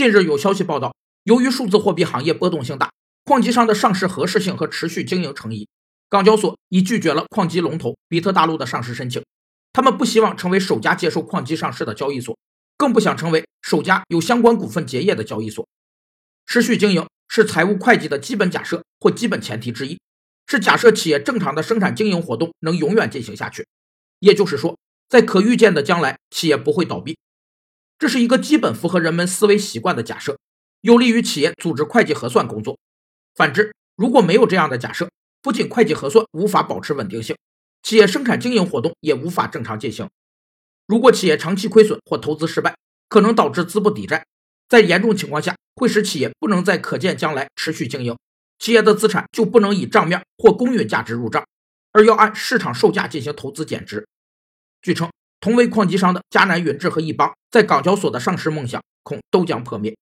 近日有消息报道，由于数字货币行业波动性大，矿机商的上市合适性和持续经营成疑，港交所已拒绝了矿机龙头比特大陆的上市申请。他们不希望成为首家接受矿机上市的交易所，更不想成为首家有相关股份结业的交易所。持续经营是财务会计的基本假设或基本前提之一，是假设企业正常的生产经营活动能永远进行下去，也就是说，在可预见的将来，企业不会倒闭。这是一个基本符合人们思维习惯的假设，有利于企业组织会计核算工作。反之，如果没有这样的假设，不仅会计核算无法保持稳定性，企业生产经营活动也无法正常进行。如果企业长期亏损或投资失败，可能导致资不抵债，在严重情况下会使企业不能在可见将来持续经营，企业的资产就不能以账面或公允价值入账，而要按市场售价进行投资减值。据称。同为矿机商的迦南云志和易邦，在港交所的上市梦想恐都将破灭。